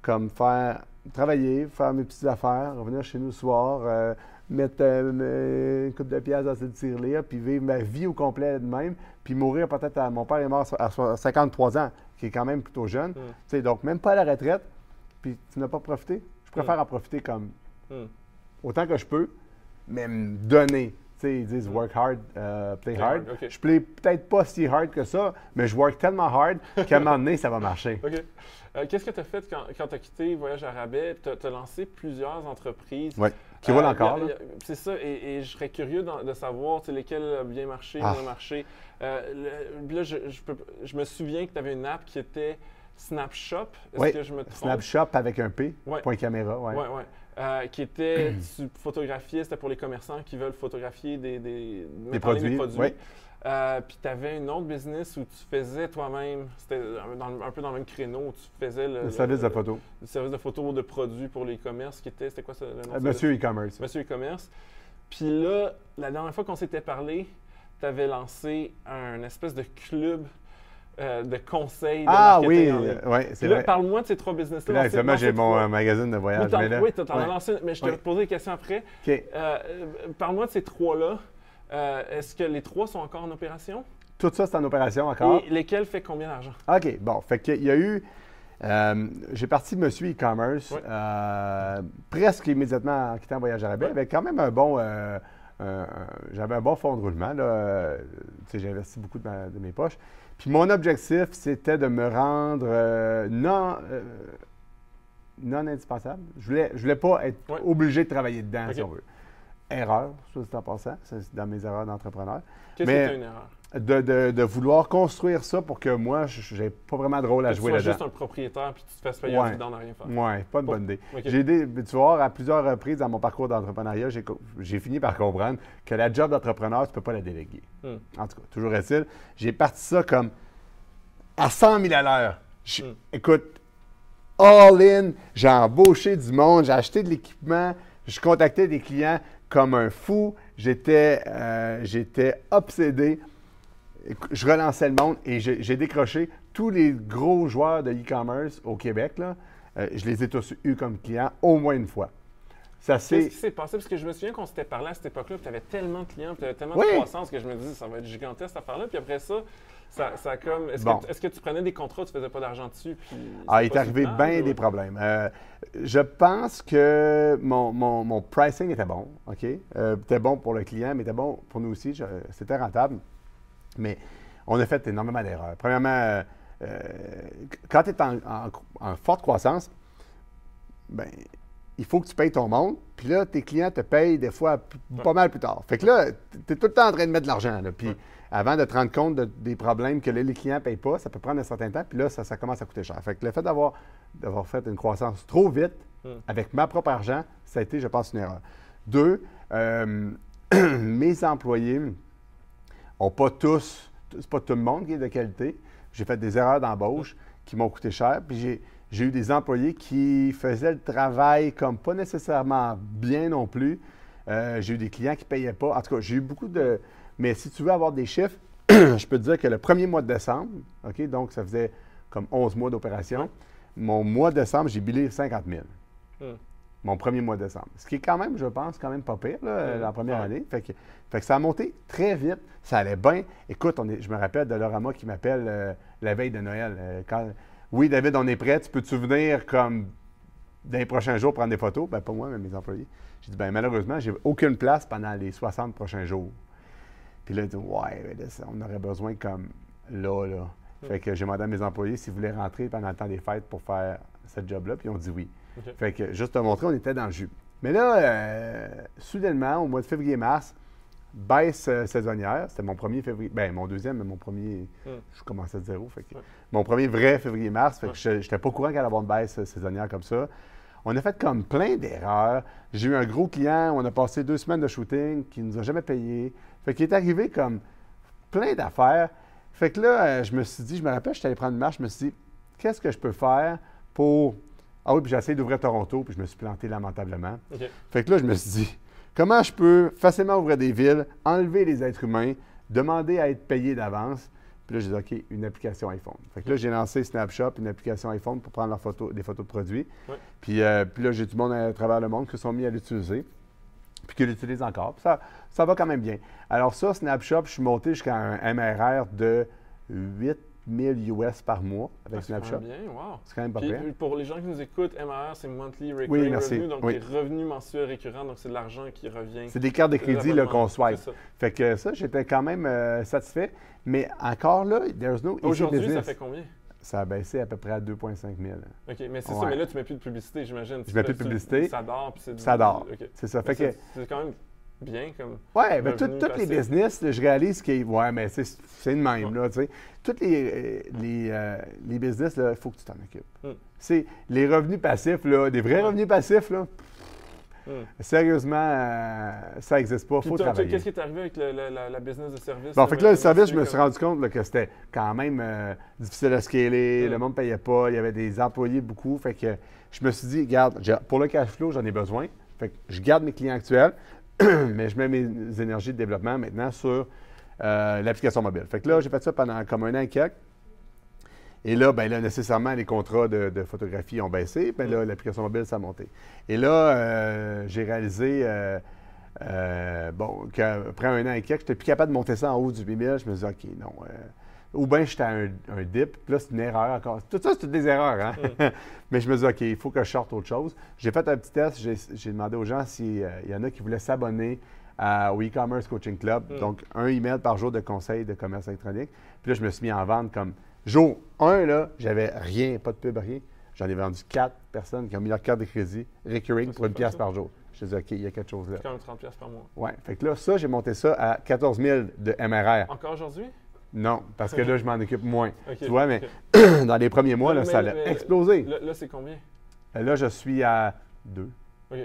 comme faire, travailler, faire mes petites affaires, revenir chez nous le soir, euh, mettre euh, une coupe de pièces dans cette tirelire, puis vivre ma vie au complet de même, puis mourir peut-être à... Mon père est mort à so- à 53 ans, qui est quand même plutôt jeune. Hmm. Tu sais, donc, même pas à la retraite, puis tu n'as pas profité. Je préfère en profiter comme Hmm. autant que je peux, mais me donner. Tu sais, ils disent work hard, euh, play Play hard. Je play peut-être pas si hard que ça, mais je work tellement hard *laughs* qu'à un moment donné, ça va marcher. OK. Euh, Qu'est-ce que tu as fait quand, quand tu as quitté Voyage à rabais? Tu as, lancé plusieurs entreprises. Ouais. Qui roulent Euh, encore. C'est ça, et, et je serais curieux de, savoir lesquels ont bien marché, Ah. moins marché. Euh, le- là, je, je peux- je me souviens que tu avais une app qui était Snapshop. Est-ce que je me trompe? Snapshot avec un P, Ouais. point caméra. Ouais. Oui, oui. Euh, qui était, tu photographiais, c'était pour les commerçants qui veulent photographier des, des, mettre en ligne produits, oui. Euh, puis tu avais une autre business où tu faisais toi-même, c'était un peu dans le même créneau, où tu faisais le, Le service de photo. le service de photo de produits pour les commerces qui était, c'était quoi ça, le nom? Euh? Monsieur e-commerce. Monsieur e-commerce. Puis là, la dernière fois qu'on s'était parlé, tu avais lancé un espèce de club euh, de conseils de Ah oui, en euh, ouais, c'est vrai. parle-moi de ces trois business-là. Là, dans j'ai mon trois. euh, magazine de voyage. Oui, t'en- mais là- oui, t'en as ouais. lancé, mais je te te poser des questions après. Euh, Parle-moi de ces trois-là. Euh, Est-ce que les trois sont encore en opération? Tout ça, c'est en opération encore. Et lesquels fait combien d'argent? OK, bon. Fait qu'il y a eu. j'ai parti Monsieur e-commerce presque immédiatement en quittant Voyage à rabais, Ouais. avec quand même un bon. J'avais un bon fonds de roulement. tu J'ai investi beaucoup de, ma- de mes poches. Puis mon objectif, c'était de me rendre euh, non, euh, non indispensable. Je voulais, je voulais pas être Ouais. obligé de travailler dedans, si on veut. Erreur, soit dit en passant, ça, c'est dans mes erreurs d'entrepreneur. Qu'est-ce que c'est une erreur? De, de- de vouloir construire ça pour que moi, je n'ai pas vraiment de rôle à Que tu jouer sois là-dedans. juste un propriétaire puis tu te fasses payer Ouais. à rien faire. Oui, pas de bonne idée. J'ai des, tu voir, à plusieurs reprises dans mon parcours d'entrepreneuriat, j'ai, j'ai fini par comprendre que la job d'entrepreneur, tu ne peux pas la déléguer. Hmm. En tout cas, toujours est-il, j'ai parti ça comme à 100 000 à l'heure. Hmm. Écoute, all in, j'ai embauché du monde, j'ai acheté de l'équipement, je contactais des clients comme un fou, j'étais, euh, j'étais obsédé. Je relançais le monde et j'ai décroché tous les gros joueurs de e-commerce au Québec. Là, euh, je les ai tous eus comme clients au moins une fois. Ça Qu'est-ce qui s'est passé? Parce que je me souviens qu'on s'était parlé à cette époque-là, tu avais tellement de clients, tu avais tellement Oui. de croissance que je me disais, ça va être gigantesque cette affaire-là. Puis après ça, ça, ça a comme. Est-ce Bon. que, tu prenais des contrats, tu faisais pas d'argent dessus? Puis Ah, il est arrivé bien ou- des problèmes. Euh, je pense que mon, mon- mon pricing était bon, OK? Euh, était bon pour le client, mais était bon pour nous aussi. C'était rentable. Mais on a fait énormément d'erreurs. Premièrement, euh, euh, quand tu es en, en- en forte croissance, ben, il faut que tu payes ton monde. Puis là, tes clients te payent des fois pas mal plus tard. Fait que là, tu es tout le temps en train de mettre de l'argent. Puis Ouais. avant de te rendre compte de- des problèmes que là, les clients ne payent pas, ça peut prendre un certain temps. Puis là, ça, ça commence à coûter cher. Fait que le fait d'avoir, d'avoir fait une croissance trop vite Hmm. avec ma propre argent, ça a été, je pense, une erreur. Deux, euh, *clears throat* mes employés n'ont pas tous, c'est pas tout le monde qui est de qualité. J'ai fait des erreurs d'embauche qui m'ont coûté cher. Puis j'ai, eu des employés qui faisaient le travail comme pas nécessairement bien non plus. Euh, j'ai eu des clients qui ne payaient pas. En tout cas, j'ai eu beaucoup de. Mais si tu veux avoir des chiffres, *clears throat* je peux te dire que le premier mois de décembre, OK, donc ça faisait comme 11 mois d'opération, mon mois de décembre, j'ai billé 50 000 Hmm. Mon premier mois de décembre. Ce qui est quand même, je pense, quand même pas pire, là, la première Ouais. année. Fait que, fait que ça a monté très vite. Ça allait bien. Écoute, on est, je me rappelle de Laurama qui m'appelle euh, la veille de Noël. Euh, quand, oui, David, on est prêt. Tu peux-tu venir comme dans les prochains jours prendre des photos? Ben, pas moi, mais mes employés. J'ai dit, ben, malheureusement, j'ai aucune place pendant les 60 prochains jours. Puis là, il dit, ouais, on aurait besoin comme là, là. Fait que j'ai demandé à mes employés s'ils voulaient rentrer pendant le temps des fêtes pour faire ce job-là, puis ils ont dit oui. Fait que, juste te montrer, on était dans le jus. Mais là, euh, soudainement, au mois de février-mars, baisse euh, saisonnière. C'était mon premier février. Ben, mon deuxième, mais mon premier. Hmm. Je commençais de zéro. Fait que. Mon premier vrai février-mars. Fait que n'étais pas au courant qu'il allait avoir une baisse euh, saisonnière comme ça. On a fait comme plein d'erreurs. J'ai eu un gros client, on a passé deux semaines de shooting qui ne nous a jamais payé. Fait qu'il est arrivé comme plein d'affaires. Fait que là, je me suis dit, je me rappelle, je suis allé prendre une marche, je me suis dit, qu'est-ce que je peux faire pour. Ah oui, puis j'ai essayé d'ouvrir Toronto, puis je me suis planté lamentablement. Fait que là, je me suis dit, comment je peux facilement ouvrir des villes, enlever les êtres humains, demander à être payé d'avance? Puis là, j'ai dit, OK, une application iPhone. Fait que là, j'ai lancé Snapshot, une application iPhone pour prendre leurs photos, des photos de produits. Puis, euh, puis là, j'ai du monde à travers le monde qui se sont mis à l'utiliser, puis qui l'utilisent encore. Puis ça, ça va quand même bien. Alors ça, Snapshot, je suis monté jusqu'à un MRR de 8 000 US par mois avec Ah, c'est quand Snapshot. bien, wow. C'est quand même pas Puis, pire. pour les gens qui nous écoutent, MRR, c'est Monthly Recurring Oui, merci. Revenue, donc Oui. les revenus mensuels récurrents, donc c'est de l'argent qui revient. C'est des cartes de crédit qu'on swipe. c'est ça. Fait que ça, j'étais quand même euh, satisfait. Mais encore là, there's no Aujourd'hui, ça fait combien? Ça a baissé à peu près à 2,5 000. OK, mais c'est Ouais. ça, mais là, tu mets plus de publicité, j'imagine. Je Tu mets plus de publicité. Ça dort, puis c'est Ça dort. C'est ça. Fait que, C'est quand même bien comme... ouais, mais revenu tous les business, là, je réalise que, ouais, mais c'est c'est le même, là, tu sais. Tous les, euh, les, euh, les business, là, il faut que tu t'en occupes. Hmm. C'est les revenus passifs, là, des vrais revenus passifs, là, Hmm. sérieusement, euh, ça n'existe pas. Il faut travailler. qu'est-ce qui est arrivé avec le- le- la, la business de service? Bon, fait que là, le service, je me suis rendu compte là, que c'était quand même euh, difficile à scaler, Mm. le monde ne payait pas, il y avait des employés beaucoup. Fait que je me suis dit, regarde, pour le cash flow, j'en ai besoin. Fait que je garde mes clients actuels, *clears throat* mais je mets mes énergies de développement maintenant sur euh, l'application mobile. Fait que là, j'ai fait ça pendant comme un an et quelques. Et là, ben là, nécessairement, les contrats de, photographie ont baissé. Ben là, l'application mobile, ça a monté. Et là, euh, j'ai réalisé, euh, bon, qu'après un an et quelques, je n'étais plus capable de monter ça en haut du 8000. Je me dit, OK, non. Euh, ou bien j'étais à un, un dip, puis là, c'est une erreur encore. Tout ça, c'est toutes des erreurs, hein? *laughs* Mais je me dit, OK, il faut que je sorte autre chose. J'ai fait un petit test. J'ai demandé aux gens s'il y en a qui voulaient s'abonner au e-commerce coaching club. Mm. Donc, un email par jour de conseils de commerce électronique. Puis là, je me suis mis en vente comme jour 1, là, j'avais rien, pas de pub, rien. J'en ai vendu quatre personnes qui ont mis leur carte de crédit recurring Ça, pour une pièce ça. par jour. Je dit, OK, il y a quelque chose là. C'est quand même 30 pièces par mois. Ouais. Fait que là, ça, j'ai monté ça à 14 000 de MRR. Encore aujourd'hui? Non, parce que là, je m'en occupe moins. Tu vois, mais *clears throat* dans les premiers mois, là, Mais- ça a mais- explosé. Là, là, c'est combien? Là, je suis à 2. OK.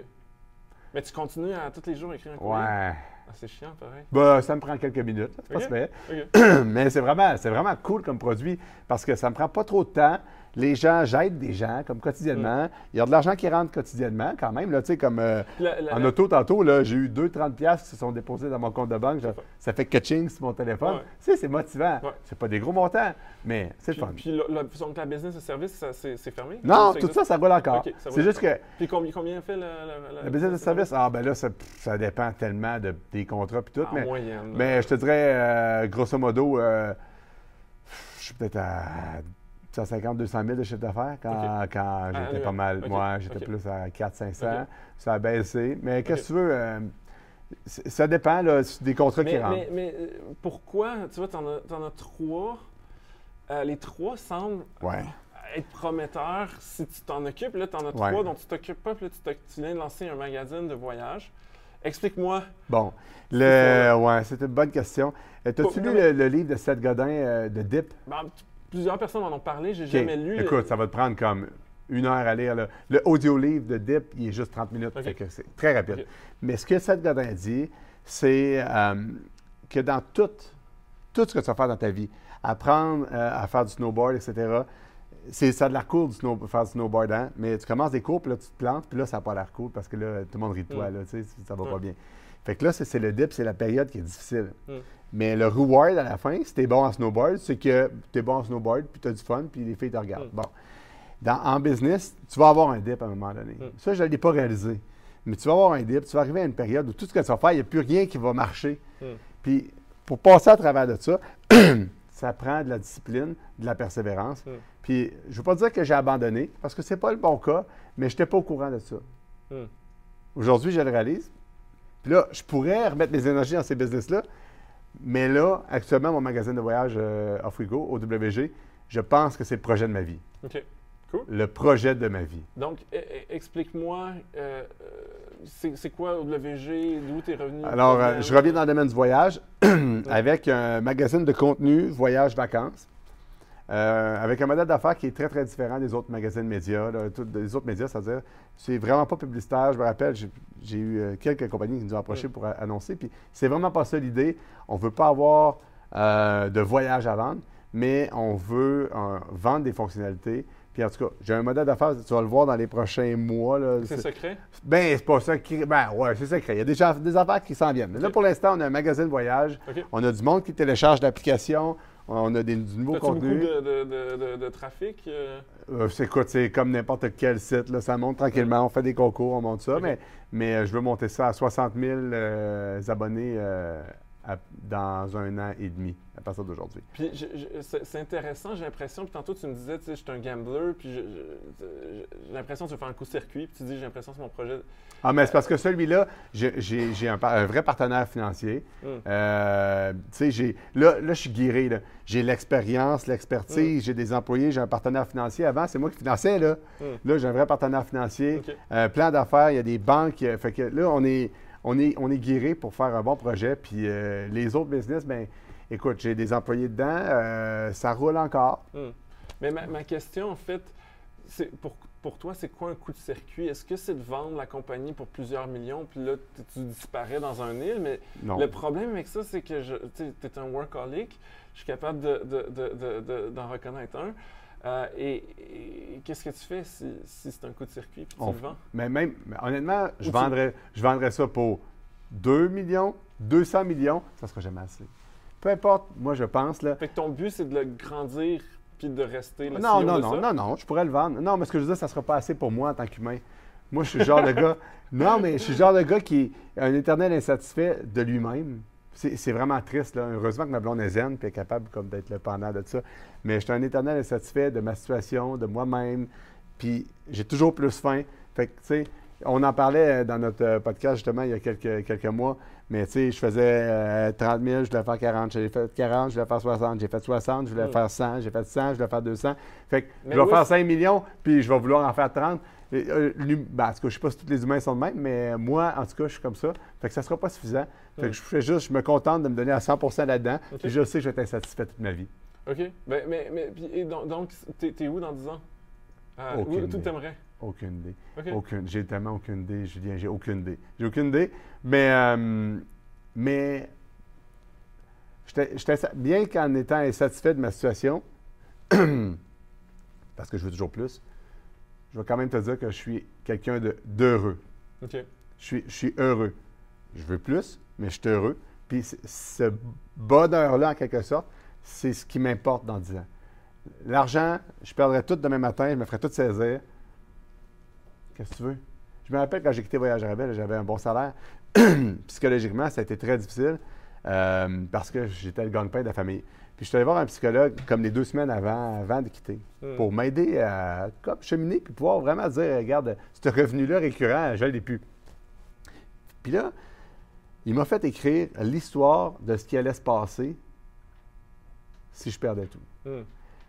Mais tu continues à tous les jours écrire un courrier? Ouais. Ah, c'est chiant, pareil. Bah, ça me prend quelques minutes. C'est pas Ok. super. OK. *clears throat* Mais c'est vraiment, vraiment cool comme produit parce que ça me prend pas trop de temps. Les gens, j'aide des gens comme quotidiennement. Il y a de l'argent qui rentre quotidiennement quand même. Là, tu sais, comme euh, La- la- en auto tantôt, j'ai eu 2,30$ piastres qui se sont déposés dans mon compte de banque. Je- ça fait catching sur mon téléphone. Ouais. Tu sais, c'est motivant. Ouais. C'est pas des gros montants, mais c'est fun. puis le- le- donc la business de service, c'est fermé? non, Ou tout ça, ça roule encore. C'est juste que Puis combien, combien fait le business de service, ah ben là, ça, ça dépend tellement de, des contrats puis tout. En mais moyenne. là. Mais je te dirais, euh, grosso modo, euh, je suis peut-être à 150, 200 000 de chiffre d'affaires quand, quand j'étais annuel. pas mal. Moi, j'étais plus à 4 500 Ok. Ça a baissé. Mais qu'est-ce que tu veux? euh, ça dépend là, des contrats qui mais, rentrent. mais, euh, pourquoi, tu vois, t'en as, t'en as trois. Euh, les trois semblent Ouais. être prometteurs si tu t'en occupes. Là, t'en as Ouais. trois dont tu t'occupes pas. Puis là, tu, tu viens de lancer un magazine de voyage. Explique-moi. Bon. C'est Le, ouais, c'est une bonne question. T'as-tu lu le, le livre de Seth Godin euh, de Dip? Ben, plusieurs personnes en ont parlé. J'ai OK. jamais lu. Écoute, ça va te prendre comme une heure à lire. là. Le audio livre de Dip, il est juste 30 minutes. C'est très rapide. Mais ce que Seth Godin dit, c'est euh, que dans tout, tout ce que tu vas faire dans ta vie, apprendre euh, à faire du snowboard, etc., c'est, ça a de l'air cool de snow, faire du snowboard, hein? mais tu commences des cours, puis là, tu te plantes, puis là, ça n'a pas l'air cool parce que là, tout le monde rit de toi, Mm. là, tu sais, ça va pas bien. Fait que là, c'est, le dip, c'est la période qui est difficile. Mm. Mais le reward à la fin, si tu es bon en snowboard, c'est que tu es bon en snowboard, puis tu as du fun, puis les filles te regardent. Mm. Bon. Dans, en business, tu vas avoir un dip à un moment donné. Mm. Ça, je ne l'ai pas réalisé. Mais tu vas avoir un dip, tu vas arriver à une période où tout ce que tu vas faire, il n'y a plus rien qui va marcher. Puis pour passer à travers de ça, *clears throat* ça prend de la discipline, de la persévérance. Mm. Puis je ne veux pas dire que j'ai abandonné, parce que ce n'est pas le bon cas, mais je n'étais pas au courant de ça. Mm. Aujourd'hui, je le réalise. Puis là, je pourrais remettre mes énergies dans ces business-là, mais là, actuellement, mon magasin de voyage euh, Off-We-Go, OWG, je pense que c'est le projet de ma vie. OK. Le projet de ma vie. Donc, e- e- explique-moi, euh, euh, c'est quoi OWG, d'où t'es revenu? Alors, euh, je reviens dans le domaine du voyage *clears throat* avec un magazine de contenu voyage-vacances. Euh, avec un modèle d'affaires qui est très, très différent des autres magazines médias. là, tout- des autres médias, c'est-à-dire, c'est vraiment pas publicitaire. Je me rappelle, j'ai eu euh, quelques compagnies qui nous ont approchés pour annoncer. Puis c'est vraiment pas ça l'idée. On veut pas avoir euh, de voyage à vendre, mais on veut euh, vendre des fonctionnalités. Puis en tout cas, j'ai un modèle d'affaires, tu vas le voir dans les prochains mois. C'est secret? ben, c'est pas ça qui. Ben, ouais, c'est secret. Il y a des, des affaires qui s'en viennent. Mais là, pour l'instant, on a un magazine voyage. On a du monde qui télécharge l'application. On a des, du nouveau As-tu beaucoup contenu. de, de, de, de- de trafic? euh? Euh, c'est écoute, c'est comme n'importe quel site. Là, ça monte tranquillement. On fait des concours, on monte ça. Mais, mais euh, je veux monter ça à 60 000 euh, abonnés euh, dans un an et demi à partir d'aujourd'hui. Puis c'est intéressant, j'ai l'impression, puis tantôt tu me disais, tu sais, je suis un gambler, puis j'ai l'impression que tu veux faire un coup de circuit, puis tu dis, j'ai l'impression que c'est mon projet. Ah, mais c'est parce que celui-là, j'ai un, un, vrai partenaire financier. Hmm. Euh, tu sais, là, là, je suis guéri. J'ai l'expérience, l'expertise, hmm. j'ai des employés, j'ai un partenaire financier. Avant, c'est moi qui finançais. Là, hmm. là j'ai un vrai partenaire financier, euh, plan d'affaires, il y a des banques. Fait que là, on est, on est, on est guéri pour faire un bon projet. Puis les autres business, ben écoute, j'ai des employés dedans, ça roule encore. Mais ma, ma, question, en fait, c'est pour pour toi, c'est quoi un coup de circuit? Est-ce que c'est de vendre la compagnie pour plusieurs millions, puis là, tu disparais dans un île? Mais le problème avec ça, c'est que tu es un workaholic. Je suis capable d'en de, reconnaître un. Euh, et, qu'est-ce que tu fais si, c'est un coup de circuit puis tu le vends? Mais même, honnêtement, je vendrais, je vendrais ça pour 2 millions, 200 millions, ça ne sera jamais assez. Peu importe, moi je pense. Là, fait que ton but, c'est de le grandir de rester non, non, non, non, non, je pourrais le vendre. Non, mais ce que je veux dire, ça ne sera pas assez pour moi en tant qu'humain. Moi, je suis le genre de gars. *laughs* Non, mais je suis le genre de gars qui est un éternel insatisfait de lui-même. C'est vraiment triste. Là. Heureusement que ma blonde est zen et est capable comme d'être le pendant de ça. Mais je suis un éternel insatisfait de ma situation, de moi-même. Puis j'ai toujours plus faim. Fait que, tu sais, on en parlait dans notre podcast justement il y a quelques, quelques mois. Mais tu sais, je faisais 30 euh, 000, je voulais faire 40. J'ai fait 40, je voulais faire 60. J'ai fait 60, je voulais faire 100. J'ai fait 100, je voulais faire 200. Fait que je vais faire 5 millions, puis je vais vouloir en faire 30. Euh, ben, en tout cas, je ne sais pas si tous les humains sont de même, mais moi, en tout cas, je suis comme ça. Fait que ça ne sera pas suffisant. Fait que je fais juste, je me contente de me donner à 100% là-dedans. Je sais que je vais être insatisfait toute ma vie. OK. Ben, mais, mais et donc, tu es, où dans 10 ans? Euh, où tu aimerais? Aucune idée. Aucune. J'ai tellement aucune idée, Julien. J'ai aucune idée. J'ai aucune idée. Mais, euh, mais j'étais bien qu'en étant insatisfait de ma situation, *clears throat* parce que je veux toujours plus, je vais quand même te dire que je suis quelqu'un d'heureux. OK. Je suis, je suis heureux. Je veux plus, mais je suis heureux. Puis ce bonheur-là, en quelque sorte, c'est ce qui m'importe dans 10 ans. L'argent, je perdrais tout demain matin, je me ferais tout saisir. Qu'est-ce que tu veux? Je me rappelle quand j'ai quitté Voyage Rebelle, j'avais un bon salaire. *clears throat* Psychologiquement, ça a été très difficile euh, parce que j'étais le gagne-pain de la famille. Puis je suis allé voir un psychologue comme les deux semaines avant, avant de quitter hmm. pour m'aider à comme, cheminer puis pouvoir vraiment dire regarde, ce revenu-là récurrent, je ne l'ai plus. Puis là, il m'a fait écrire l'histoire de ce qui allait se passer si je perdais tout. Hmm.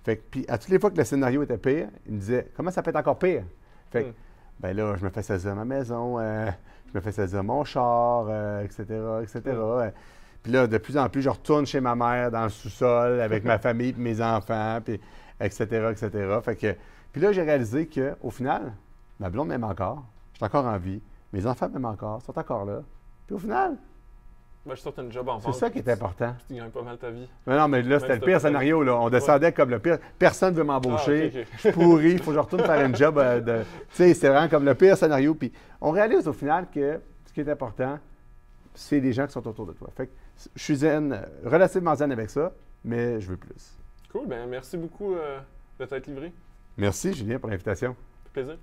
Fait que, puis à toutes les fois que le scénario était pire, il me disait Comment ça peut être encore pire? Fait que, hmm ben là, je me fais saisir ma maison, euh, je me fais saisir mon char, etc., euh, etc. Puis là, de plus en plus, je retourne chez ma mère dans le sous-sol avec ma *laughs* famille, puis mes enfants, puis etc., etc. Fait que, puis là, j'ai réalisé qu'au final, ma blonde m'aime encore, je suis encore en vie, mes enfants m'aiment encore, sont encore là. Puis au final, moi, je sortais une job en C'est ça qui est important. Tu gagnes pas mal ta vie. Mais non, mais là, c'était le pire scénario. Là. On descendait comme le pire. Personne ne veut m'embaucher. Ah, je suis pourri. Il faut que je retourne faire un job. Euh, de... Tu sais, c'est vraiment comme le pire scénario. Puis on réalise au final que ce qui est important, c'est les gens qui sont autour de toi. Fait que je suis zen, relativement zen avec ça, mais je veux plus. Cool. Ben, merci beaucoup euh, de t'être livré. Merci, Julien, pour l'invitation. plaisir.